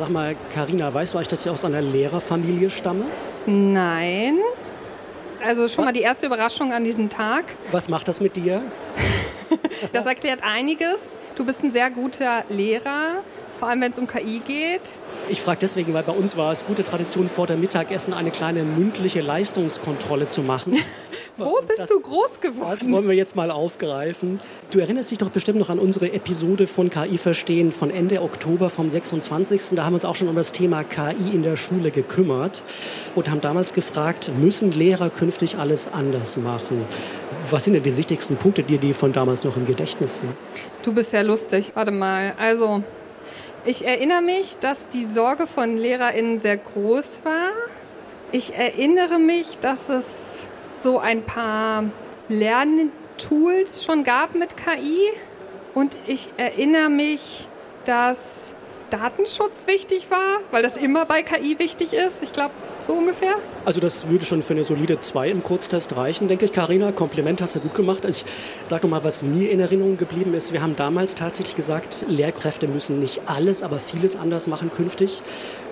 Sag mal, Karina, weißt du eigentlich, dass ich aus einer Lehrerfamilie stamme? Nein. Also schon mal die erste Überraschung an diesem Tag. Was macht das mit dir? das erklärt einiges. Du bist ein sehr guter Lehrer, vor allem wenn es um KI geht. Ich frage deswegen, weil bei uns war es gute Tradition, vor dem Mittagessen eine kleine mündliche Leistungskontrolle zu machen. Wo bist das, du groß geworden? Das wollen wir jetzt mal aufgreifen. Du erinnerst dich doch bestimmt noch an unsere Episode von KI Verstehen von Ende Oktober vom 26. Da haben wir uns auch schon um das Thema KI in der Schule gekümmert und haben damals gefragt, müssen Lehrer künftig alles anders machen? Was sind denn die wichtigsten Punkte, die dir von damals noch im Gedächtnis sind? Du bist ja lustig. Warte mal. Also, ich erinnere mich, dass die Sorge von LehrerInnen sehr groß war. Ich erinnere mich, dass es so ein paar Lerntools schon gab mit KI. Und ich erinnere mich, dass Datenschutz wichtig war, weil das immer bei KI wichtig ist. Ich glaube, so ungefähr. Also das würde schon für eine solide 2 im Kurztest reichen, denke ich, Karina. Kompliment hast du gut gemacht. Also ich sage mal, was mir in Erinnerung geblieben ist. Wir haben damals tatsächlich gesagt, Lehrkräfte müssen nicht alles, aber vieles anders machen künftig.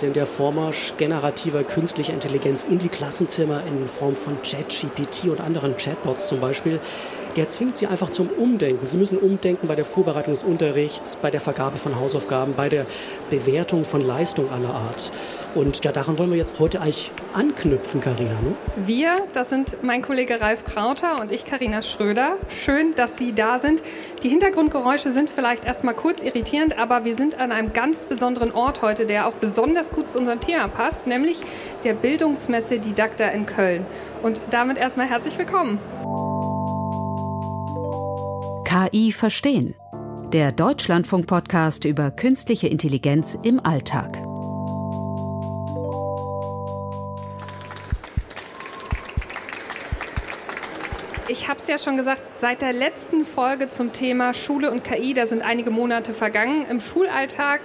Denn der Vormarsch generativer künstlicher Intelligenz in die Klassenzimmer in Form von ChatGPT und anderen Chatbots zum Beispiel, der zwingt sie einfach zum Umdenken. Sie müssen umdenken bei der Vorbereitung des Unterrichts, bei der Vergabe von Hausaufgaben, bei der Bewertung von Leistung aller Art. Und ja, daran wollen wir jetzt heute eigentlich anknüpfen, Karina. Ne? Wir, das sind mein Kollege Ralf Krauter und ich, Karina Schröder. Schön, dass Sie da sind. Die Hintergrundgeräusche sind vielleicht erstmal kurz irritierend, aber wir sind an einem ganz besonderen Ort heute, der auch besonders gut zu unserem Thema passt, nämlich der Bildungsmesse Didakta in Köln. Und damit erstmal herzlich willkommen. KI verstehen. Der Deutschlandfunk-Podcast über künstliche Intelligenz im Alltag. Ich habe es ja schon gesagt, seit der letzten Folge zum Thema Schule und KI, da sind einige Monate vergangen. Im Schulalltag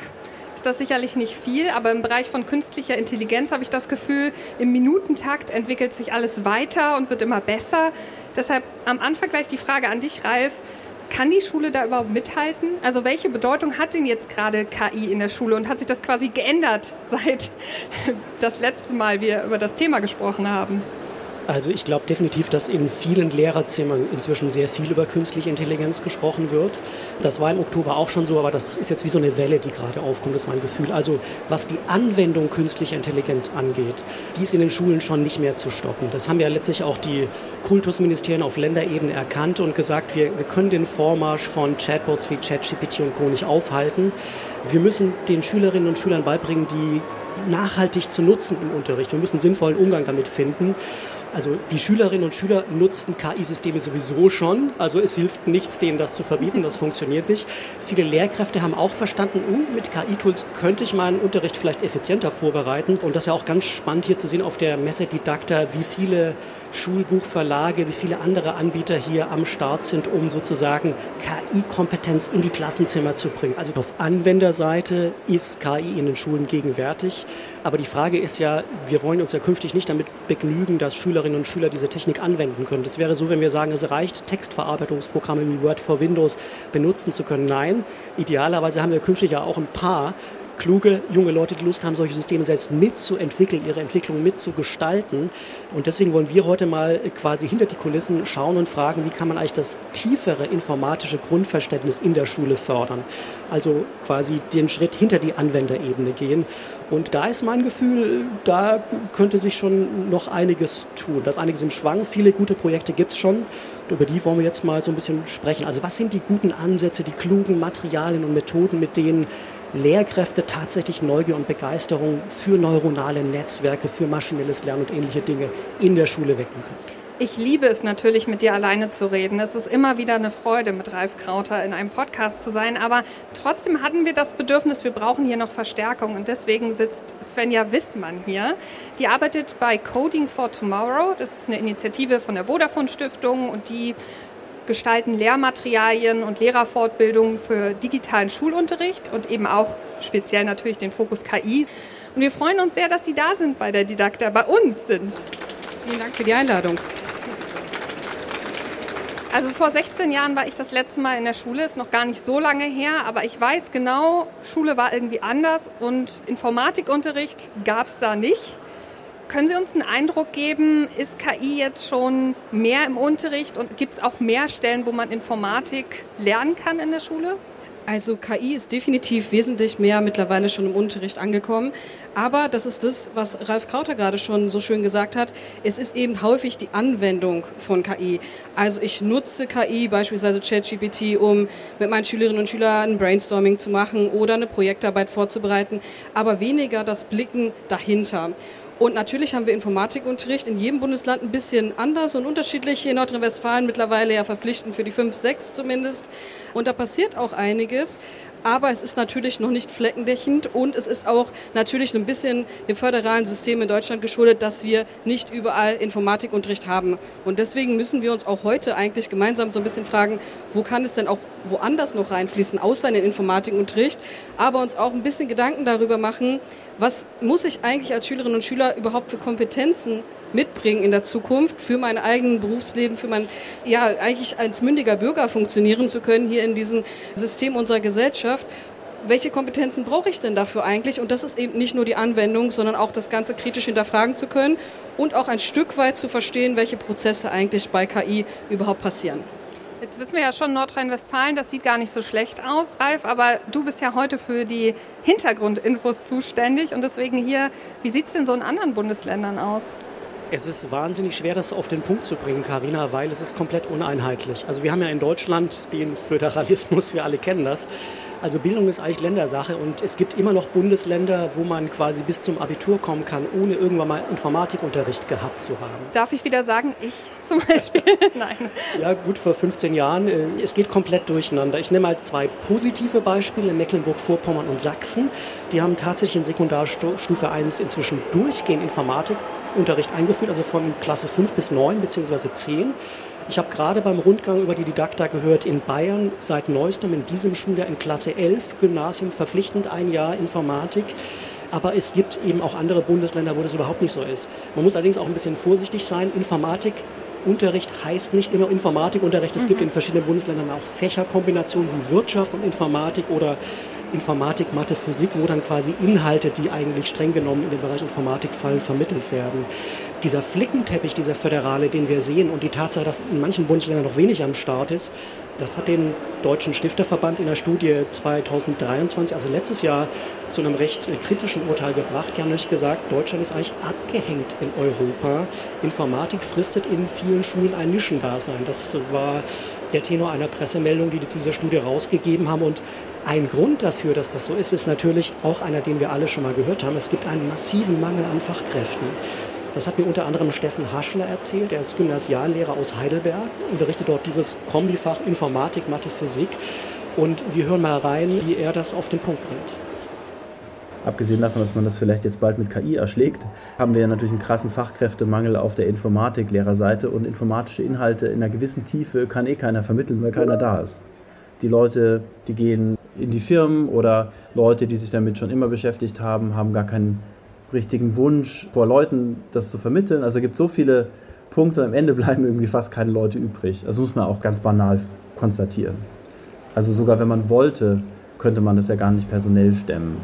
ist das sicherlich nicht viel, aber im Bereich von künstlicher Intelligenz habe ich das Gefühl, im Minutentakt entwickelt sich alles weiter und wird immer besser. Deshalb am Anfang gleich die Frage an dich, Ralf. Kann die Schule da überhaupt mithalten? Also welche Bedeutung hat denn jetzt gerade KI in der Schule und hat sich das quasi geändert, seit das letzte Mal wir über das Thema gesprochen haben? Also ich glaube definitiv, dass in vielen Lehrerzimmern inzwischen sehr viel über künstliche Intelligenz gesprochen wird. Das war im Oktober auch schon so, aber das ist jetzt wie so eine Welle, die gerade aufkommt, ist mein Gefühl. Also was die Anwendung künstlicher Intelligenz angeht, die ist in den Schulen schon nicht mehr zu stoppen. Das haben ja letztlich auch die Kultusministerien auf Länderebene erkannt und gesagt, wir, wir können den Vormarsch von Chatbots wie ChatGPT und Co. nicht aufhalten. Wir müssen den Schülerinnen und Schülern beibringen, die nachhaltig zu nutzen im Unterricht. Wir müssen sinnvollen Umgang damit finden. Also die Schülerinnen und Schüler nutzen KI-Systeme sowieso schon. Also es hilft nichts, denen das zu verbieten. Das funktioniert nicht. Viele Lehrkräfte haben auch verstanden, uh, mit KI-Tools könnte ich meinen Unterricht vielleicht effizienter vorbereiten. Und das ist ja auch ganz spannend hier zu sehen auf der Messe Didakta, wie viele Schulbuchverlage, wie viele andere Anbieter hier am Start sind, um sozusagen KI-Kompetenz in die Klassenzimmer zu bringen. Also auf Anwenderseite ist KI in den Schulen gegenwärtig. Aber die Frage ist ja, wir wollen uns ja künftig nicht damit begnügen, dass Schülerinnen und Schüler diese Technik anwenden können. Das wäre so, wenn wir sagen, es reicht, Textverarbeitungsprogramme wie Word for Windows benutzen zu können. Nein, idealerweise haben wir künftig ja auch ein paar kluge junge Leute, die Lust haben, solche Systeme selbst mitzuentwickeln, ihre Entwicklung mitzugestalten. Und deswegen wollen wir heute mal quasi hinter die Kulissen schauen und fragen, wie kann man eigentlich das tiefere informatische Grundverständnis in der Schule fördern. Also quasi den Schritt hinter die Anwenderebene gehen. Und da ist mein Gefühl, da könnte sich schon noch einiges tun. Da ist einiges im Schwang. Viele gute Projekte gibt es schon. Über die wollen wir jetzt mal so ein bisschen sprechen. Also was sind die guten Ansätze, die klugen Materialien und Methoden, mit denen Lehrkräfte tatsächlich Neugier und Begeisterung für neuronale Netzwerke, für maschinelles Lernen und ähnliche Dinge in der Schule wecken können. Ich liebe es natürlich, mit dir alleine zu reden. Es ist immer wieder eine Freude, mit Ralf Krauter in einem Podcast zu sein. Aber trotzdem hatten wir das Bedürfnis, wir brauchen hier noch Verstärkung. Und deswegen sitzt Svenja Wissmann hier. Die arbeitet bei Coding for Tomorrow. Das ist eine Initiative von der Vodafone Stiftung und die gestalten Lehrmaterialien und Lehrerfortbildungen für digitalen Schulunterricht und eben auch speziell natürlich den Fokus KI. Und wir freuen uns sehr, dass Sie da sind bei der Didakta, bei uns sind. Vielen Dank für die Einladung. Also vor 16 Jahren war ich das letzte Mal in der Schule, ist noch gar nicht so lange her, aber ich weiß genau, Schule war irgendwie anders und Informatikunterricht gab es da nicht. Können Sie uns einen Eindruck geben, ist KI jetzt schon mehr im Unterricht und gibt es auch mehr Stellen, wo man Informatik lernen kann in der Schule? Also KI ist definitiv wesentlich mehr mittlerweile schon im Unterricht angekommen. Aber das ist das, was Ralf Krauter gerade schon so schön gesagt hat. Es ist eben häufig die Anwendung von KI. Also ich nutze KI, beispielsweise ChatGPT, um mit meinen Schülerinnen und Schülern ein Brainstorming zu machen oder eine Projektarbeit vorzubereiten, aber weniger das Blicken dahinter. Und natürlich haben wir Informatikunterricht in jedem Bundesland ein bisschen anders und unterschiedlich. Hier in Nordrhein-Westfalen mittlerweile ja verpflichtend für die 5, 6 zumindest. Und da passiert auch einiges aber es ist natürlich noch nicht fleckendeckend und es ist auch natürlich ein bisschen dem föderalen System in Deutschland geschuldet, dass wir nicht überall Informatikunterricht haben. Und deswegen müssen wir uns auch heute eigentlich gemeinsam so ein bisschen fragen, wo kann es denn auch woanders noch reinfließen, außer in den Informatikunterricht, aber uns auch ein bisschen Gedanken darüber machen, was muss ich eigentlich als Schülerinnen und Schüler überhaupt für Kompetenzen mitbringen in der Zukunft für mein eigenes Berufsleben, für mein, ja, eigentlich als mündiger Bürger funktionieren zu können hier in diesem System unserer Gesellschaft welche Kompetenzen brauche ich denn dafür eigentlich? Und das ist eben nicht nur die Anwendung, sondern auch das Ganze kritisch hinterfragen zu können und auch ein Stück weit zu verstehen, welche Prozesse eigentlich bei KI überhaupt passieren. Jetzt wissen wir ja schon, Nordrhein-Westfalen, das sieht gar nicht so schlecht aus, Ralf, aber du bist ja heute für die Hintergrundinfos zuständig und deswegen hier, wie sieht es denn so in anderen Bundesländern aus? Es ist wahnsinnig schwer, das auf den Punkt zu bringen, Karina, weil es ist komplett uneinheitlich. Also wir haben ja in Deutschland den Föderalismus, wir alle kennen das. Also Bildung ist eigentlich Ländersache und es gibt immer noch Bundesländer, wo man quasi bis zum Abitur kommen kann, ohne irgendwann mal Informatikunterricht gehabt zu haben. Darf ich wieder sagen, ich zum Beispiel? Nein. Ja, gut, vor 15 Jahren. Äh, es geht komplett durcheinander. Ich nehme mal zwei positive Beispiele, Mecklenburg-Vorpommern und Sachsen. Die haben tatsächlich in Sekundarstufe 1 inzwischen durchgehend Informatik Unterricht eingeführt, also von Klasse 5 bis 9 bzw. 10. Ich habe gerade beim Rundgang über die Didakta gehört, in Bayern seit neuestem in diesem Schuljahr in Klasse 11 Gymnasium verpflichtend ein Jahr Informatik. Aber es gibt eben auch andere Bundesländer, wo das überhaupt nicht so ist. Man muss allerdings auch ein bisschen vorsichtig sein. Informatik Unterricht heißt nicht immer Informatikunterricht. Es mhm. gibt in verschiedenen Bundesländern auch Fächerkombinationen wie Wirtschaft und Informatik oder Informatik, Mathe, Physik, wo dann quasi Inhalte, die eigentlich streng genommen in den Bereich Informatik fallen, vermittelt werden. Dieser Flickenteppich, dieser föderale, den wir sehen und die Tatsache, dass in manchen Bundesländern noch wenig am Start ist, das hat den Deutschen Stifterverband in der Studie 2023, also letztes Jahr, zu einem recht kritischen Urteil gebracht. Die haben nämlich gesagt, Deutschland ist eigentlich abgehängt in Europa. Informatik fristet in vielen Schulen ein Nischendasein. Das war der Tenor einer Pressemeldung, die die zu dieser Studie rausgegeben haben. Und ein Grund dafür, dass das so ist, ist natürlich auch einer, den wir alle schon mal gehört haben. Es gibt einen massiven Mangel an Fachkräften. Das hat mir unter anderem Steffen Haschler erzählt. Er ist Gymnasiallehrer aus Heidelberg, unterrichtet dort dieses Kombifach Informatik, Mathe, Physik. Und wir hören mal rein, wie er das auf den Punkt bringt. Abgesehen davon, dass man das vielleicht jetzt bald mit KI erschlägt, haben wir natürlich einen krassen Fachkräftemangel auf der Informatiklehrerseite und informatische Inhalte in einer gewissen Tiefe kann eh keiner vermitteln, weil keiner da ist. Die Leute, die gehen in die Firmen oder Leute, die sich damit schon immer beschäftigt haben, haben gar keinen richtigen Wunsch vor Leuten, das zu vermitteln. Also es gibt so viele Punkte und am Ende bleiben irgendwie fast keine Leute übrig. Also muss man auch ganz banal konstatieren. Also sogar wenn man wollte, könnte man das ja gar nicht personell stemmen.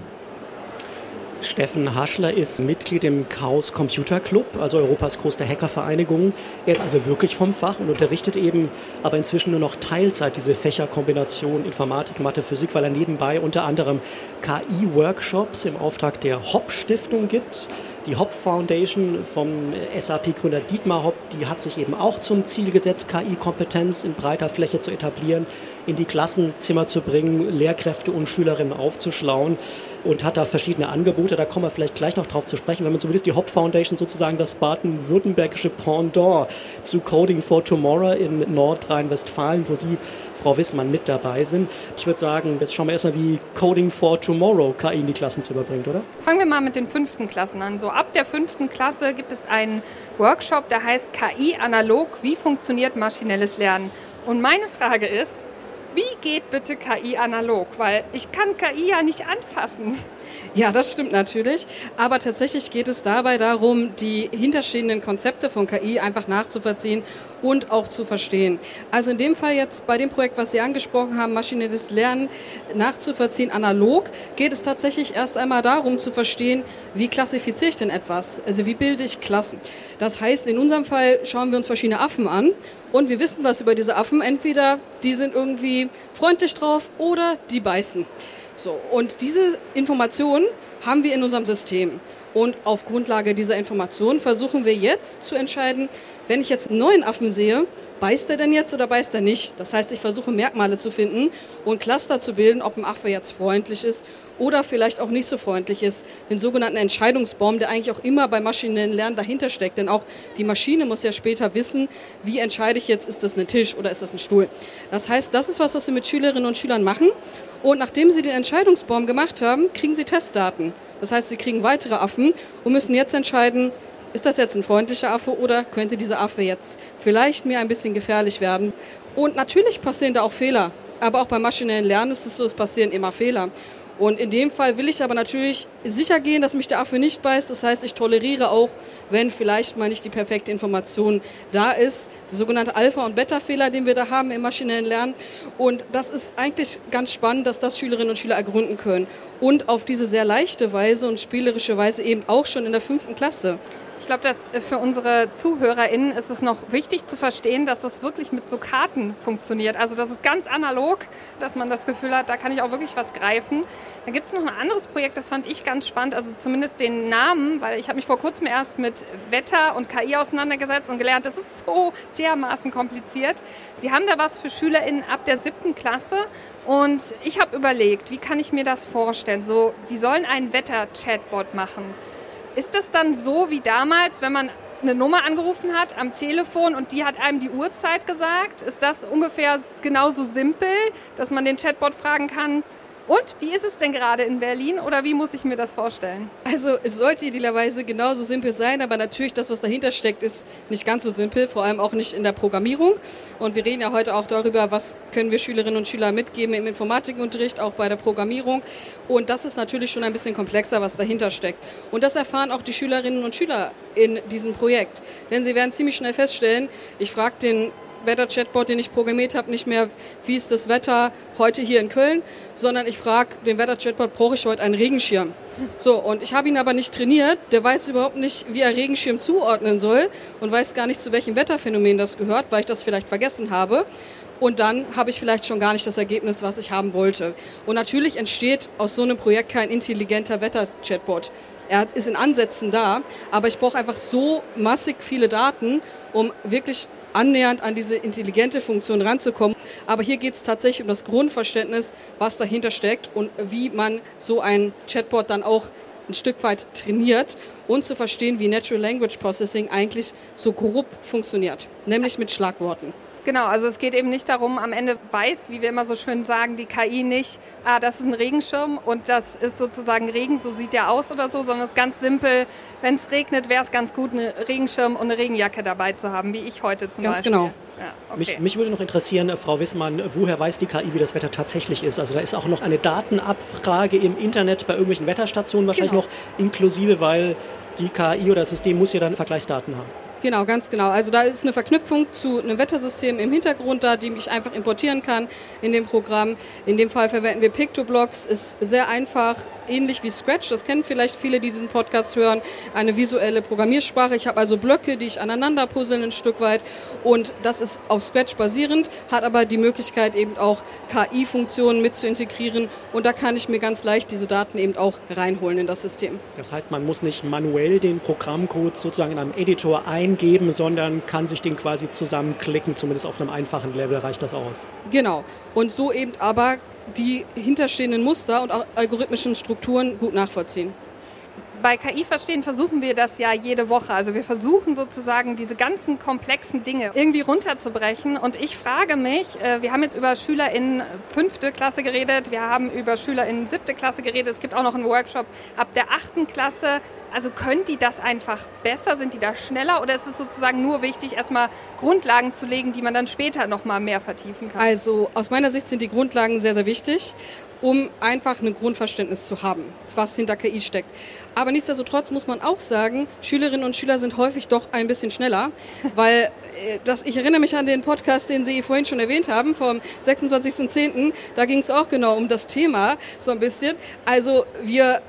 Steffen Haschler ist Mitglied im Chaos Computer Club, also Europas größte Hackervereinigung. Er ist also wirklich vom Fach und unterrichtet eben aber inzwischen nur noch Teilzeit diese Fächerkombination Informatik, Mathe, Physik, weil er nebenbei unter anderem KI-Workshops im Auftrag der Hopp Stiftung gibt. Die Hop Foundation vom SAP-Gründer Dietmar Hopp, die hat sich eben auch zum Ziel gesetzt, KI-Kompetenz in breiter Fläche zu etablieren, in die Klassenzimmer zu bringen, Lehrkräfte und Schülerinnen aufzuschlauen und hat da verschiedene Angebote. Da kommen wir vielleicht gleich noch drauf zu sprechen. Wenn man so will, ist die Hop Foundation sozusagen das baden-württembergische Pendant zu Coding for Tomorrow in Nordrhein-Westfalen, wo Sie, Frau Wissmann, mit dabei sind. Ich würde sagen, jetzt schauen wir erstmal, wie Coding for Tomorrow KI in die Klassenzimmer bringt, oder? Fangen wir mal mit den fünften Klassen an. So ab der fünften Klasse gibt es einen Workshop, der heißt KI analog. Wie funktioniert maschinelles Lernen? Und meine Frage ist, wie geht bitte KI analog? Weil ich kann KI ja nicht anfassen. Ja, das stimmt natürlich. Aber tatsächlich geht es dabei darum, die hinterstehenden Konzepte von KI einfach nachzuvollziehen und auch zu verstehen. Also in dem Fall jetzt bei dem Projekt, was Sie angesprochen haben, maschinelles Lernen nachzuvollziehen, analog, geht es tatsächlich erst einmal darum zu verstehen, wie klassifiziere ich denn etwas? Also wie bilde ich Klassen? Das heißt, in unserem Fall schauen wir uns verschiedene Affen an und wir wissen was über diese Affen. Entweder die sind irgendwie freundlich drauf oder die beißen. So, und diese Informationen haben wir in unserem System. Und auf Grundlage dieser Informationen versuchen wir jetzt zu entscheiden, wenn ich jetzt einen neuen Affen sehe, beißt er denn jetzt oder beißt er nicht? Das heißt, ich versuche Merkmale zu finden und Cluster zu bilden, ob ein Affe jetzt freundlich ist oder vielleicht auch nicht so freundlich ist. Den sogenannten Entscheidungsbaum, der eigentlich auch immer bei maschinellen Lernen dahinter steckt. Denn auch die Maschine muss ja später wissen, wie entscheide ich jetzt, ist das ein Tisch oder ist das ein Stuhl. Das heißt, das ist was, was wir mit Schülerinnen und Schülern machen. Und nachdem sie den Entscheidungsbaum gemacht haben, kriegen sie Testdaten. Das heißt, sie kriegen weitere Affen und müssen jetzt entscheiden, ist das jetzt ein freundlicher Affe oder könnte dieser Affe jetzt vielleicht mir ein bisschen gefährlich werden? Und natürlich passieren da auch Fehler. Aber auch beim maschinellen Lernen ist es so, es passieren immer Fehler. Und in dem Fall will ich aber natürlich sicher gehen, dass mich der Affe nicht beißt. Das heißt, ich toleriere auch, wenn vielleicht mal nicht die perfekte Information da ist. Der sogenannte Alpha- und Beta-Fehler, den wir da haben im maschinellen Lernen. Und das ist eigentlich ganz spannend, dass das Schülerinnen und Schüler ergründen können. Und auf diese sehr leichte Weise und spielerische Weise eben auch schon in der fünften Klasse glaube, dass äh, für unsere ZuhörerInnen ist es noch wichtig zu verstehen, dass das wirklich mit so Karten funktioniert. Also das ist ganz analog, dass man das Gefühl hat, da kann ich auch wirklich was greifen. Dann gibt es noch ein anderes Projekt, das fand ich ganz spannend, also zumindest den Namen, weil ich habe mich vor kurzem erst mit Wetter und KI auseinandergesetzt und gelernt, das ist so dermaßen kompliziert. Sie haben da was für SchülerInnen ab der siebten Klasse und ich habe überlegt, wie kann ich mir das vorstellen? So, die sollen einen Wetter-Chatbot machen. Ist das dann so wie damals, wenn man eine Nummer angerufen hat am Telefon und die hat einem die Uhrzeit gesagt? Ist das ungefähr genauso simpel, dass man den Chatbot fragen kann, und wie ist es denn gerade in Berlin oder wie muss ich mir das vorstellen? Also es sollte idealerweise genauso simpel sein, aber natürlich das, was dahinter steckt, ist nicht ganz so simpel, vor allem auch nicht in der Programmierung. Und wir reden ja heute auch darüber, was können wir Schülerinnen und Schüler mitgeben im Informatikunterricht, auch bei der Programmierung. Und das ist natürlich schon ein bisschen komplexer, was dahinter steckt. Und das erfahren auch die Schülerinnen und Schüler in diesem Projekt. Denn sie werden ziemlich schnell feststellen, ich frage den Wetter-Chatbot, den ich programmiert habe, nicht mehr, wie ist das Wetter heute hier in Köln, sondern ich frage den Wetter-Chatbot, brauche ich heute einen Regenschirm? So, und ich habe ihn aber nicht trainiert, der weiß überhaupt nicht, wie er Regenschirm zuordnen soll und weiß gar nicht, zu welchem Wetterphänomen das gehört, weil ich das vielleicht vergessen habe. Und dann habe ich vielleicht schon gar nicht das Ergebnis, was ich haben wollte. Und natürlich entsteht aus so einem Projekt kein intelligenter Wetter-Chatbot. Er ist in Ansätzen da, aber ich brauche einfach so massig viele Daten, um wirklich annähernd an diese intelligente Funktion ranzukommen. Aber hier geht es tatsächlich um das Grundverständnis, was dahinter steckt und wie man so ein Chatbot dann auch ein Stück weit trainiert und zu verstehen, wie Natural Language Processing eigentlich so grob funktioniert, nämlich mit Schlagworten. Genau, also es geht eben nicht darum, am Ende weiß, wie wir immer so schön sagen, die KI nicht, ah, das ist ein Regenschirm und das ist sozusagen Regen, so sieht der aus oder so, sondern es ist ganz simpel, wenn es regnet, wäre es ganz gut, einen Regenschirm und eine Regenjacke dabei zu haben, wie ich heute zum ganz Beispiel. Ganz genau. Ja, okay. mich, mich, würde noch interessieren, Frau Wissmann, woher weiß die KI, wie das Wetter tatsächlich ist? Also da ist auch noch eine Datenabfrage im Internet bei irgendwelchen Wetterstationen wahrscheinlich genau. noch inklusive, weil die KI oder das System muss ja dann Vergleichsdaten haben. Genau, ganz genau. Also da ist eine Verknüpfung zu einem Wettersystem im Hintergrund da, die ich einfach importieren kann in dem Programm. In dem Fall verwenden wir Pictoblocks, ist sehr einfach, ähnlich wie Scratch. Das kennen vielleicht viele, die diesen Podcast hören. Eine visuelle Programmiersprache. Ich habe also Blöcke, die ich aneinander puzzeln ein Stück weit. Und das ist auf Scratch basierend, hat aber die Möglichkeit eben auch KI-Funktionen mit zu integrieren. Und da kann ich mir ganz leicht diese Daten eben auch reinholen in das System. Das heißt, man muss nicht manuell den Programmcode sozusagen in einem Editor eingeben, sondern kann sich den quasi zusammenklicken. Zumindest auf einem einfachen Level reicht das aus. Genau. Und so eben aber die hinterstehenden Muster und algorithmischen Strukturen gut nachvollziehen. Bei KI verstehen versuchen wir das ja jede Woche. Also wir versuchen sozusagen diese ganzen komplexen Dinge irgendwie runterzubrechen. Und ich frage mich, äh, wir haben jetzt über Schüler in fünfte Klasse geredet, wir haben über Schüler in siebte Klasse geredet. Es gibt auch noch einen Workshop ab der achten Klasse. Also können die das einfach besser? Sind die da schneller? Oder ist es sozusagen nur wichtig, erstmal Grundlagen zu legen, die man dann später nochmal mehr vertiefen kann? Also aus meiner Sicht sind die Grundlagen sehr, sehr wichtig um einfach ein Grundverständnis zu haben, was hinter KI steckt. Aber nichtsdestotrotz muss man auch sagen, Schülerinnen und Schüler sind häufig doch ein bisschen schneller, weil äh, das, ich erinnere mich an den Podcast, den Sie vorhin schon erwähnt haben, vom 26.10., da ging es auch genau um das Thema so ein bisschen. Also wir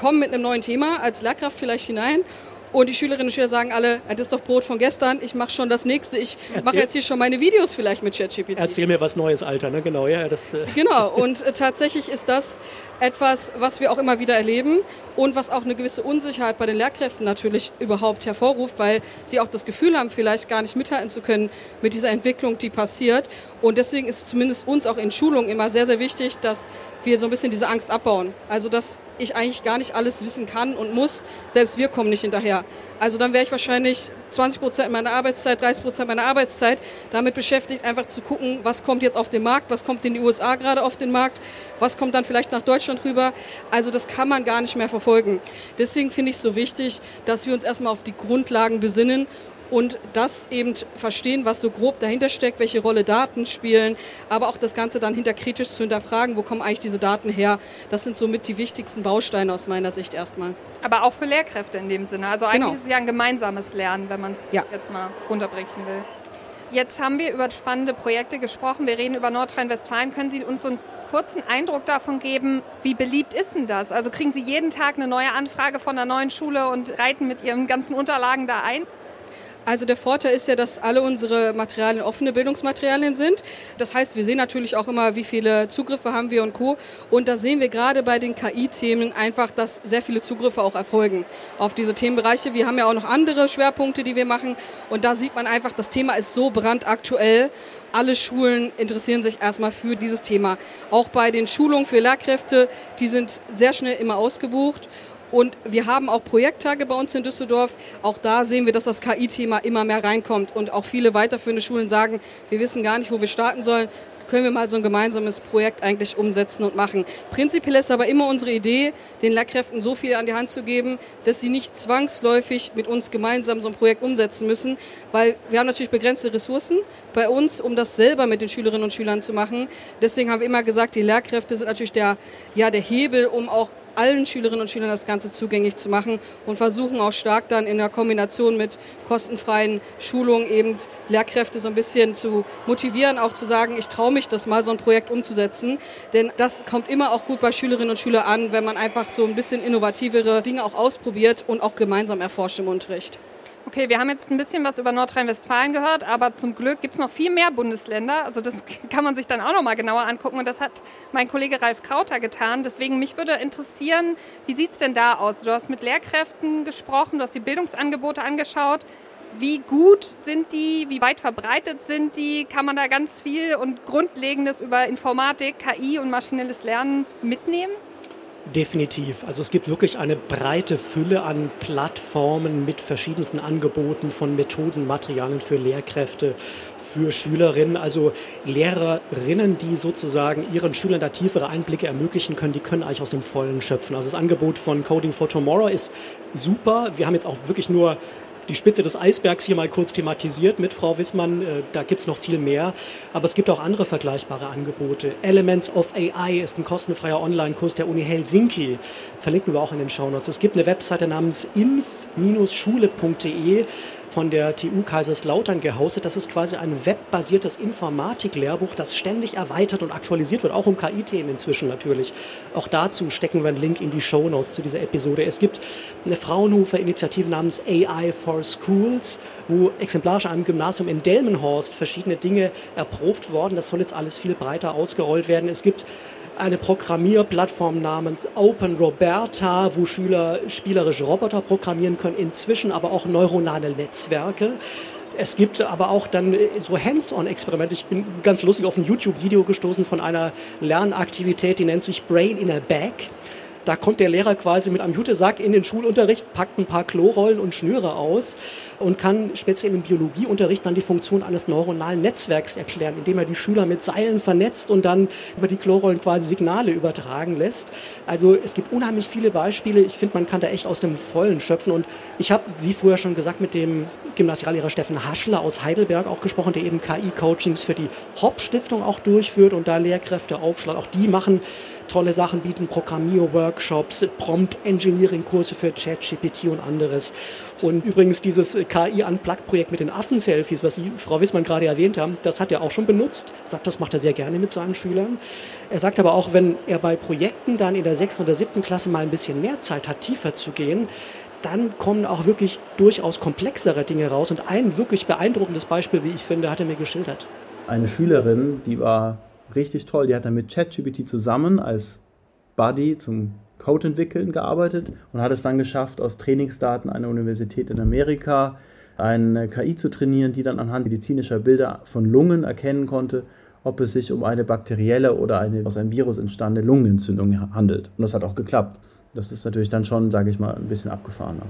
kommen mit einem neuen Thema als Lehrkraft vielleicht hinein und die Schülerinnen und Schüler sagen alle, das ist doch Brot von gestern, ich mache schon das nächste, ich mache jetzt hier schon meine Videos vielleicht mit ChatGPT. Erzähl mir was Neues, Alter, ne? Genau, ja. Das, äh genau, und äh, tatsächlich ist das etwas, was wir auch immer wieder erleben und was auch eine gewisse Unsicherheit bei den Lehrkräften natürlich überhaupt hervorruft, weil sie auch das Gefühl haben, vielleicht gar nicht mithalten zu können mit dieser Entwicklung, die passiert. Und deswegen ist zumindest uns auch in Schulungen immer sehr, sehr wichtig, dass wir so ein bisschen diese Angst abbauen. Also, dass ich eigentlich gar nicht alles wissen kann und muss. Selbst wir kommen nicht hinterher. Also dann wäre ich wahrscheinlich 20 Prozent meiner Arbeitszeit, 30 Prozent meiner Arbeitszeit damit beschäftigt, einfach zu gucken, was kommt jetzt auf den Markt, was kommt in die USA gerade auf den Markt, was kommt dann vielleicht nach Deutschland rüber. Also das kann man gar nicht mehr verfolgen. Deswegen finde ich es so wichtig, dass wir uns erstmal auf die Grundlagen besinnen und das eben verstehen, was so grob dahinter steckt, welche Rolle Daten spielen, aber auch das Ganze dann hinterkritisch zu hinterfragen, wo kommen eigentlich diese Daten her. Das sind somit die wichtigsten Bausteine aus meiner Sicht erstmal. Aber auch für Lehrkräfte in dem Sinne. Also eigentlich genau. ist es ja ein gemeinsames Lernen, wenn man es ja. jetzt mal runterbrechen will. Jetzt haben wir über spannende Projekte gesprochen. Wir reden über Nordrhein-Westfalen. Können Sie uns so einen kurzen Eindruck davon geben, wie beliebt ist denn das? Also kriegen Sie jeden Tag eine neue Anfrage von einer neuen Schule und reiten mit Ihren ganzen Unterlagen da ein? Also der Vorteil ist ja, dass alle unsere Materialien offene Bildungsmaterialien sind. Das heißt, wir sehen natürlich auch immer, wie viele Zugriffe haben wir und Co. Und da sehen wir gerade bei den KI-Themen einfach, dass sehr viele Zugriffe auch erfolgen auf diese Themenbereiche. Wir haben ja auch noch andere Schwerpunkte, die wir machen. Und da sieht man einfach, das Thema ist so brandaktuell alle Schulen interessieren sich erstmal für dieses Thema. Auch bei den Schulungen für Lehrkräfte, die sind sehr schnell immer ausgebucht. Und wir haben auch Projekttage bei uns in Düsseldorf. Auch da sehen wir, dass das KI-Thema immer mehr reinkommt und auch viele weiterführende Schulen sagen, wir wissen gar nicht, wo wir starten sollen können wir mal so ein gemeinsames Projekt eigentlich umsetzen und machen. Prinzipiell ist aber immer unsere Idee, den Lehrkräften so viel an die Hand zu geben, dass sie nicht zwangsläufig mit uns gemeinsam so ein Projekt umsetzen müssen, weil wir haben natürlich begrenzte Ressourcen bei uns, um das selber mit den Schülerinnen und Schülern zu machen. Deswegen haben wir immer gesagt, die Lehrkräfte sind natürlich der, ja, der Hebel, um auch allen Schülerinnen und Schülern das Ganze zugänglich zu machen und versuchen auch stark dann in der Kombination mit kostenfreien Schulungen eben Lehrkräfte so ein bisschen zu motivieren, auch zu sagen, ich traue mich das mal so ein Projekt umzusetzen. Denn das kommt immer auch gut bei Schülerinnen und Schülern an, wenn man einfach so ein bisschen innovativere Dinge auch ausprobiert und auch gemeinsam erforscht im Unterricht. Okay, wir haben jetzt ein bisschen was über Nordrhein-Westfalen gehört, aber zum Glück gibt es noch viel mehr Bundesländer. Also das kann man sich dann auch noch mal genauer angucken und das hat mein Kollege Ralf Krauter getan. Deswegen mich würde interessieren, wie sieht es denn da aus? Du hast mit Lehrkräften gesprochen, du hast die Bildungsangebote angeschaut. Wie gut sind die? Wie weit verbreitet sind die? Kann man da ganz viel und Grundlegendes über Informatik, KI und maschinelles Lernen mitnehmen? Definitiv. Also es gibt wirklich eine breite Fülle an Plattformen mit verschiedensten Angeboten von Methoden, Materialien für Lehrkräfte, für Schülerinnen. Also Lehrerinnen, die sozusagen ihren Schülern da tiefere Einblicke ermöglichen können, die können eigentlich aus dem Vollen schöpfen. Also das Angebot von Coding for Tomorrow ist super. Wir haben jetzt auch wirklich nur die Spitze des Eisbergs hier mal kurz thematisiert mit Frau Wissmann. Äh, da gibt es noch viel mehr. Aber es gibt auch andere vergleichbare Angebote. Elements of AI ist ein kostenfreier Online-Kurs der Uni Helsinki. Verlinken wir auch in den Shownotes. Es gibt eine Webseite namens inf-schule.de von der TU Kaiserslautern gehostet. Das ist quasi ein webbasiertes Informatik-Lehrbuch, das ständig erweitert und aktualisiert wird, auch um KI-Themen inzwischen natürlich. Auch dazu stecken wir einen Link in die Show Notes zu dieser Episode. Es gibt eine Fraunhofer-Initiative namens AI for Schools, wo exemplarisch an einem Gymnasium in Delmenhorst verschiedene Dinge erprobt worden. Das soll jetzt alles viel breiter ausgerollt werden. Es gibt eine Programmierplattform namens Open Roberta, wo Schüler spielerisch Roboter programmieren können, inzwischen aber auch neuronale Netzwerke. Es gibt aber auch dann so Hands-on-Experimente. Ich bin ganz lustig auf ein YouTube-Video gestoßen von einer Lernaktivität, die nennt sich Brain in a Bag. Da kommt der Lehrer quasi mit einem Jutesack in den Schulunterricht, packt ein paar Klorollen und Schnüre aus und kann speziell im Biologieunterricht dann die Funktion eines neuronalen Netzwerks erklären, indem er die Schüler mit Seilen vernetzt und dann über die Klorollen quasi Signale übertragen lässt. Also es gibt unheimlich viele Beispiele. Ich finde, man kann da echt aus dem Vollen schöpfen. Und ich habe, wie vorher schon gesagt, mit dem Gymnasiallehrer Steffen Haschler aus Heidelberg auch gesprochen, der eben KI-Coachings für die Hopp-Stiftung auch durchführt und da Lehrkräfte aufschlägt. Auch die machen tolle Sachen, bieten Programmierworkshops, Prompt-Engineering-Kurse für ChatGPT und anderes. Und übrigens dieses KI-Unplugged-Projekt mit den Affen-Selfies, was Sie, Frau Wissmann, gerade erwähnt haben, das hat er auch schon benutzt. Er sagt, das macht er sehr gerne mit seinen Schülern. Er sagt aber auch, wenn er bei Projekten dann in der sechsten oder siebten Klasse mal ein bisschen mehr Zeit hat, tiefer zu gehen, dann kommen auch wirklich durchaus komplexere Dinge raus. Und ein wirklich beeindruckendes Beispiel, wie ich finde, hat er mir geschildert. Eine Schülerin, die war richtig toll. Die hat dann mit ChatGPT zusammen als Buddy zum Code entwickeln gearbeitet und hat es dann geschafft, aus Trainingsdaten einer Universität in Amerika eine KI zu trainieren, die dann anhand medizinischer Bilder von Lungen erkennen konnte, ob es sich um eine bakterielle oder eine aus einem Virus entstandene Lungenentzündung handelt. Und das hat auch geklappt. Das ist natürlich dann schon, sage ich mal, ein bisschen abgefahrener.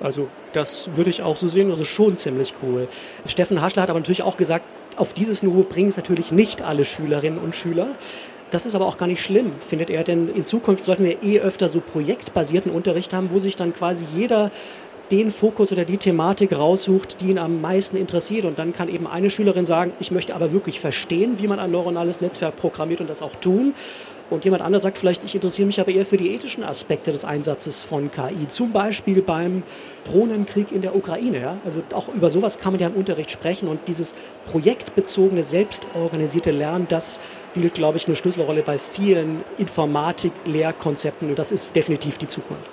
Also das würde ich auch so sehen, also schon ziemlich cool. Steffen Haschler hat aber natürlich auch gesagt, auf dieses Niveau bringen es natürlich nicht alle Schülerinnen und Schüler. Das ist aber auch gar nicht schlimm, findet er, denn in Zukunft sollten wir eh öfter so projektbasierten Unterricht haben, wo sich dann quasi jeder den Fokus oder die Thematik raussucht, die ihn am meisten interessiert. Und dann kann eben eine Schülerin sagen, ich möchte aber wirklich verstehen, wie man ein neuronales Netzwerk programmiert und das auch tun. Und jemand anderes sagt vielleicht, ich interessiere mich aber eher für die ethischen Aspekte des Einsatzes von KI, zum Beispiel beim Drohnenkrieg in der Ukraine. Ja? Also auch über sowas kann man ja im Unterricht sprechen und dieses projektbezogene, selbstorganisierte Lernen, das spielt, glaube ich, eine Schlüsselrolle bei vielen Informatik-Lehrkonzepten und das ist definitiv die Zukunft.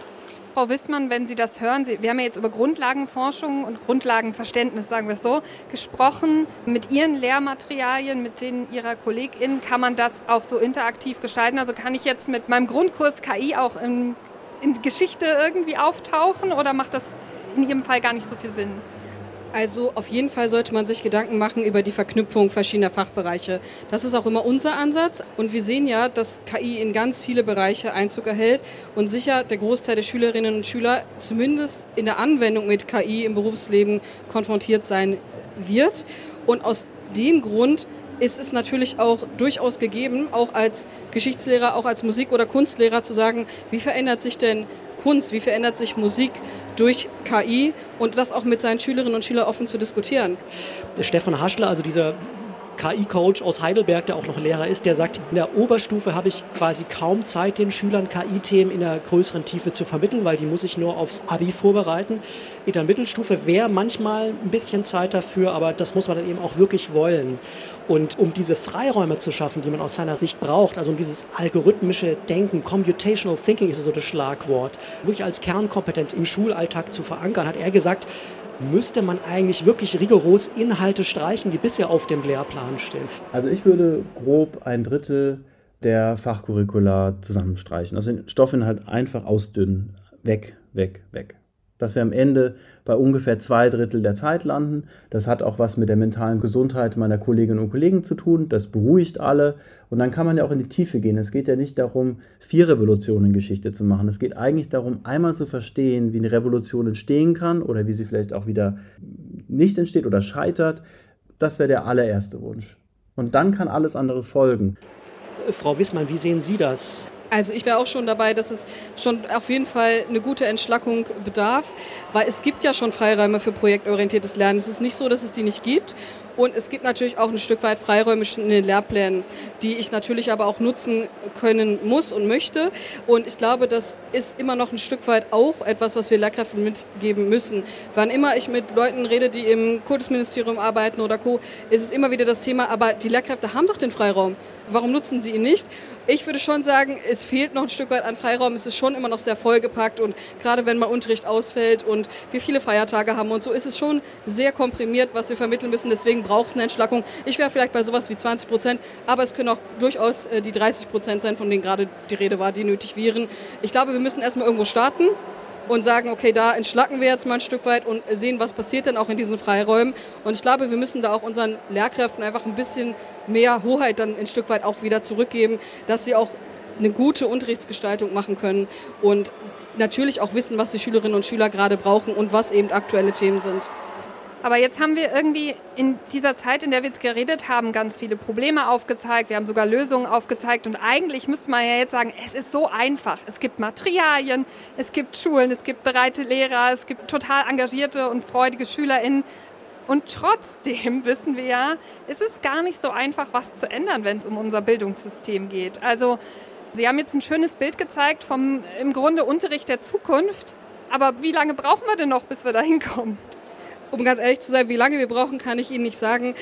Frau Wissmann, wenn Sie das hören, Sie, wir haben ja jetzt über Grundlagenforschung und Grundlagenverständnis, sagen wir es so, gesprochen. Mit Ihren Lehrmaterialien, mit denen Ihrer KollegInnen, kann man das auch so interaktiv gestalten? Also kann ich jetzt mit meinem Grundkurs KI auch in, in Geschichte irgendwie auftauchen oder macht das in Ihrem Fall gar nicht so viel Sinn? Also auf jeden Fall sollte man sich Gedanken machen über die Verknüpfung verschiedener Fachbereiche. Das ist auch immer unser Ansatz. Und wir sehen ja, dass KI in ganz viele Bereiche Einzug erhält und sicher der Großteil der Schülerinnen und Schüler zumindest in der Anwendung mit KI im Berufsleben konfrontiert sein wird. Und aus dem Grund ist es natürlich auch durchaus gegeben, auch als Geschichtslehrer, auch als Musik- oder Kunstlehrer zu sagen, wie verändert sich denn Kunst, wie verändert sich Musik durch KI und das auch mit seinen Schülerinnen und Schülern offen zu diskutieren. Der Stefan Haschler, also dieser KI-Coach aus Heidelberg, der auch noch Lehrer ist, der sagt, in der Oberstufe habe ich quasi kaum Zeit, den Schülern KI-Themen in einer größeren Tiefe zu vermitteln, weil die muss ich nur aufs Abi vorbereiten. In der Mittelstufe wäre manchmal ein bisschen Zeit dafür, aber das muss man dann eben auch wirklich wollen. Und um diese Freiräume zu schaffen, die man aus seiner Sicht braucht, also um dieses algorithmische Denken, Computational Thinking ist so das Schlagwort, wirklich als Kernkompetenz im Schulalltag zu verankern, hat er gesagt, müsste man eigentlich wirklich rigoros Inhalte streichen, die bisher auf dem Lehrplan stehen? Also ich würde grob ein Drittel der Fachcurricula zusammenstreichen. Also den Stoffinhalt einfach ausdünnen. Weg, weg, weg dass wir am Ende bei ungefähr zwei Drittel der Zeit landen. Das hat auch was mit der mentalen Gesundheit meiner Kolleginnen und Kollegen zu tun. Das beruhigt alle. Und dann kann man ja auch in die Tiefe gehen. Es geht ja nicht darum, vier Revolutionen in Geschichte zu machen. Es geht eigentlich darum, einmal zu verstehen, wie eine Revolution entstehen kann oder wie sie vielleicht auch wieder nicht entsteht oder scheitert. Das wäre der allererste Wunsch. Und dann kann alles andere folgen. Frau Wissmann, wie sehen Sie das? Also ich wäre auch schon dabei, dass es schon auf jeden Fall eine gute Entschlackung bedarf, weil es gibt ja schon Freiräume für projektorientiertes Lernen. Es ist nicht so, dass es die nicht gibt. Und es gibt natürlich auch ein Stück weit Freiräume in den Lehrplänen, die ich natürlich aber auch nutzen können muss und möchte. Und ich glaube, das ist immer noch ein Stück weit auch etwas, was wir Lehrkräften mitgeben müssen. Wann immer ich mit Leuten rede, die im Kultusministerium arbeiten oder Co., ist es immer wieder das Thema, aber die Lehrkräfte haben doch den Freiraum. Warum nutzen sie ihn nicht? Ich würde schon sagen, es fehlt noch ein Stück weit an Freiraum. Es ist schon immer noch sehr vollgepackt und gerade wenn mal Unterricht ausfällt und wir viele Feiertage haben und so, ist es schon sehr komprimiert, was wir vermitteln müssen. Deswegen braucht es eine Entschlackung. Ich wäre vielleicht bei sowas wie 20 Prozent, aber es können auch durchaus äh, die 30 Prozent sein, von denen gerade die Rede war, die nötig wären. Ich glaube, wir müssen erstmal irgendwo starten und sagen, okay, da entschlacken wir jetzt mal ein Stück weit und sehen, was passiert denn auch in diesen Freiräumen. Und ich glaube, wir müssen da auch unseren Lehrkräften einfach ein bisschen mehr Hoheit dann ein Stück weit auch wieder zurückgeben, dass sie auch eine gute Unterrichtsgestaltung machen können und natürlich auch wissen, was die Schülerinnen und Schüler gerade brauchen und was eben aktuelle Themen sind. Aber jetzt haben wir irgendwie in dieser Zeit, in der wir jetzt geredet haben, ganz viele Probleme aufgezeigt. Wir haben sogar Lösungen aufgezeigt. Und eigentlich müsste man ja jetzt sagen, es ist so einfach. Es gibt Materialien, es gibt Schulen, es gibt bereite Lehrer, es gibt total engagierte und freudige SchülerInnen. Und trotzdem wissen wir ja, es ist gar nicht so einfach, was zu ändern, wenn es um unser Bildungssystem geht. Also Sie haben jetzt ein schönes Bild gezeigt vom im Grunde Unterricht der Zukunft. Aber wie lange brauchen wir denn noch, bis wir da hinkommen? Um ganz ehrlich zu sein, wie lange wir brauchen, kann ich Ihnen nicht sagen.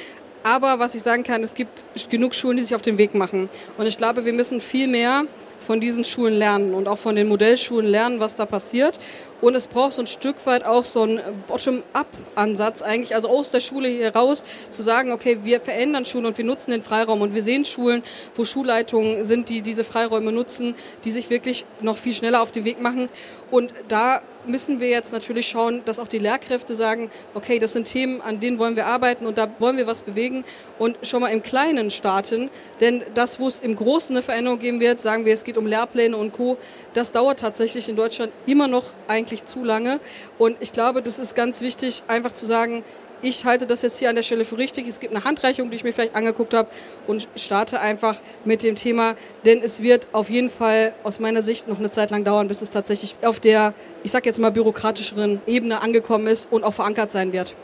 Aber was ich sagen kann, es gibt genug Schulen, die sich auf den Weg machen. Und ich glaube, wir müssen viel mehr von diesen Schulen lernen und auch von den Modellschulen lernen, was da passiert. Und es braucht so ein Stück weit auch so einen Bottom-up-Ansatz eigentlich, also aus der Schule hier raus zu sagen, okay, wir verändern Schulen und wir nutzen den Freiraum und wir sehen Schulen, wo Schulleitungen sind, die diese Freiräume nutzen, die sich wirklich noch viel schneller auf den Weg machen. Und da müssen wir jetzt natürlich schauen, dass auch die Lehrkräfte sagen, okay, das sind Themen, an denen wollen wir arbeiten und da wollen wir was bewegen und schon mal im Kleinen starten. Denn das, wo es im Großen eine Veränderung geben wird, sagen wir, es geht um Lehrpläne und Co., das dauert tatsächlich in Deutschland immer noch eigentlich zu lange. Und ich glaube, das ist ganz wichtig, einfach zu sagen, ich halte das jetzt hier an der Stelle für richtig. Es gibt eine Handreichung, die ich mir vielleicht angeguckt habe und starte einfach mit dem Thema, denn es wird auf jeden Fall aus meiner Sicht noch eine Zeit lang dauern, bis es tatsächlich auf der, ich sag jetzt mal, bürokratischeren Ebene angekommen ist und auch verankert sein wird.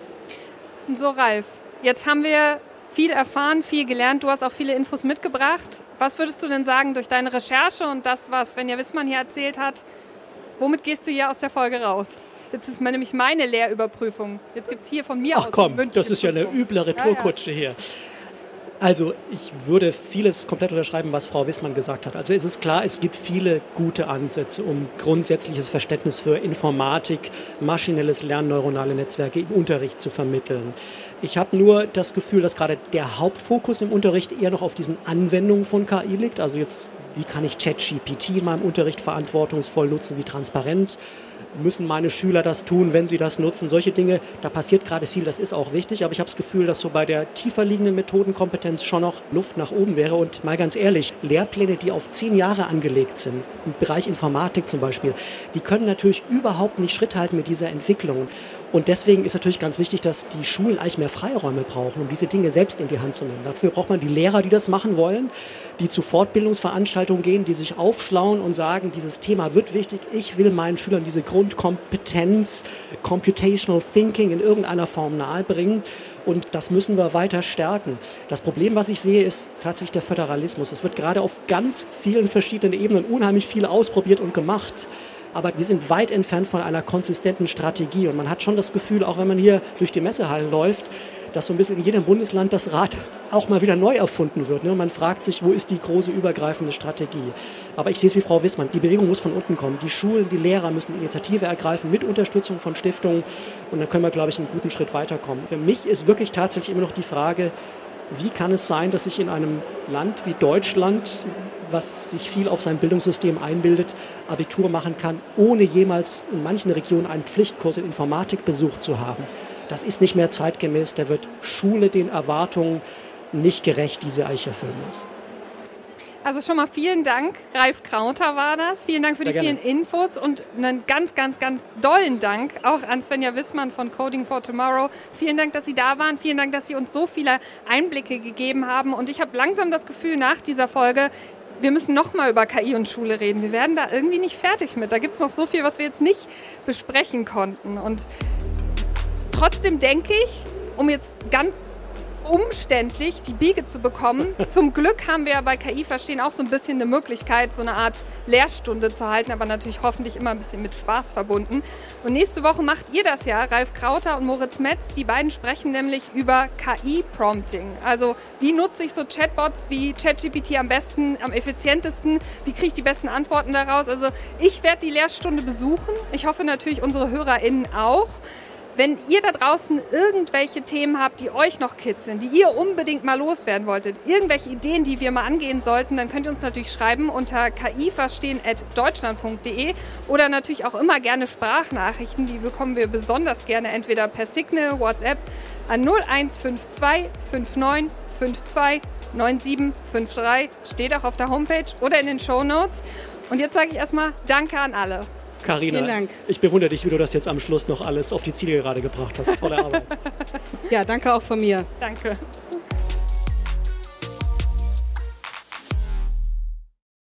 So, Ralf, jetzt haben wir viel erfahren, viel gelernt. Du hast auch viele Infos mitgebracht. Was würdest du denn sagen durch deine Recherche und das, was Svenja Wissmann hier erzählt hat? Womit gehst du hier aus der Folge raus? Jetzt ist nämlich meine Lehrüberprüfung. Jetzt gibt es hier von mir Ach aus. komm, das ist ja eine üble Retourkutsche ja, ja. hier. Also ich würde vieles komplett unterschreiben, was Frau Wissmann gesagt hat. Also es ist klar, es gibt viele gute Ansätze, um grundsätzliches Verständnis für Informatik, maschinelles Lernen, neuronale Netzwerke im Unterricht zu vermitteln. Ich habe nur das Gefühl, dass gerade der Hauptfokus im Unterricht eher noch auf diesen Anwendungen von KI liegt. Also jetzt, wie kann ich ChatGPT in meinem Unterricht verantwortungsvoll nutzen, wie transparent müssen meine Schüler das tun, wenn sie das nutzen. Solche Dinge, da passiert gerade viel, das ist auch wichtig, aber ich habe das Gefühl, dass so bei der tiefer liegenden Methodenkompetenz schon noch Luft nach oben wäre. Und mal ganz ehrlich, Lehrpläne, die auf zehn Jahre angelegt sind, im Bereich Informatik zum Beispiel, die können natürlich überhaupt nicht Schritt halten mit dieser Entwicklung. Und deswegen ist natürlich ganz wichtig, dass die Schulen eigentlich mehr Freiräume brauchen, um diese Dinge selbst in die Hand zu nehmen. Dafür braucht man die Lehrer, die das machen wollen, die zu Fortbildungsveranstaltungen gehen, die sich aufschlauen und sagen, dieses Thema wird wichtig. Ich will meinen Schülern diese Grundkompetenz, Computational Thinking in irgendeiner Form nahebringen. Und das müssen wir weiter stärken. Das Problem, was ich sehe, ist tatsächlich der Föderalismus. Es wird gerade auf ganz vielen verschiedenen Ebenen unheimlich viel ausprobiert und gemacht aber wir sind weit entfernt von einer konsistenten Strategie. Und man hat schon das Gefühl, auch wenn man hier durch die Messehallen läuft, dass so ein bisschen in jedem Bundesland das Rad auch mal wieder neu erfunden wird. Und man fragt sich, wo ist die große übergreifende Strategie? Aber ich sehe es wie Frau Wissmann, die Bewegung muss von unten kommen. Die Schulen, die Lehrer müssen Initiative ergreifen mit Unterstützung von Stiftungen und dann können wir, glaube ich, einen guten Schritt weiterkommen. Für mich ist wirklich tatsächlich immer noch die Frage, wie kann es sein, dass sich in einem Land wie Deutschland was sich viel auf sein Bildungssystem einbildet, Abitur machen kann, ohne jemals in manchen Regionen einen Pflichtkurs in Informatik besucht zu haben. Das ist nicht mehr zeitgemäß. Da wird Schule den Erwartungen nicht gerecht, die sie eigentlich erfüllen muss. Also schon mal vielen Dank, Ralf Krauter war das. Vielen Dank für Sehr die gerne. vielen Infos und einen ganz, ganz, ganz dollen Dank auch an Svenja Wissmann von Coding for Tomorrow. Vielen Dank, dass Sie da waren. Vielen Dank, dass Sie uns so viele Einblicke gegeben haben. Und ich habe langsam das Gefühl nach dieser Folge, wir müssen noch mal über KI und Schule reden. Wir werden da irgendwie nicht fertig mit. Da gibt es noch so viel, was wir jetzt nicht besprechen konnten. Und trotzdem denke ich, um jetzt ganz umständlich, die Biege zu bekommen. Zum Glück haben wir ja bei KI Verstehen auch so ein bisschen eine Möglichkeit, so eine Art Lehrstunde zu halten, aber natürlich hoffentlich immer ein bisschen mit Spaß verbunden. Und nächste Woche macht ihr das ja, Ralf Krauter und Moritz Metz. Die beiden sprechen nämlich über KI-Prompting. Also wie nutze ich so Chatbots wie ChatGPT am besten, am effizientesten? Wie kriege ich die besten Antworten daraus? Also ich werde die Lehrstunde besuchen. Ich hoffe natürlich unsere HörerInnen auch. Wenn ihr da draußen irgendwelche Themen habt, die euch noch kitzeln, die ihr unbedingt mal loswerden wolltet, irgendwelche Ideen, die wir mal angehen sollten, dann könnt ihr uns natürlich schreiben unter kiverstehen.deutschlandfunk.de oder natürlich auch immer gerne Sprachnachrichten. Die bekommen wir besonders gerne entweder per Signal, WhatsApp an 0152 59 52 9753. Steht auch auf der Homepage oder in den Show Notes. Und jetzt sage ich erstmal Danke an alle. Karina, ich bewundere dich, wie du das jetzt am Schluss noch alles auf die Ziele gerade gebracht hast. Tolle Arbeit. ja, danke auch von mir. Danke.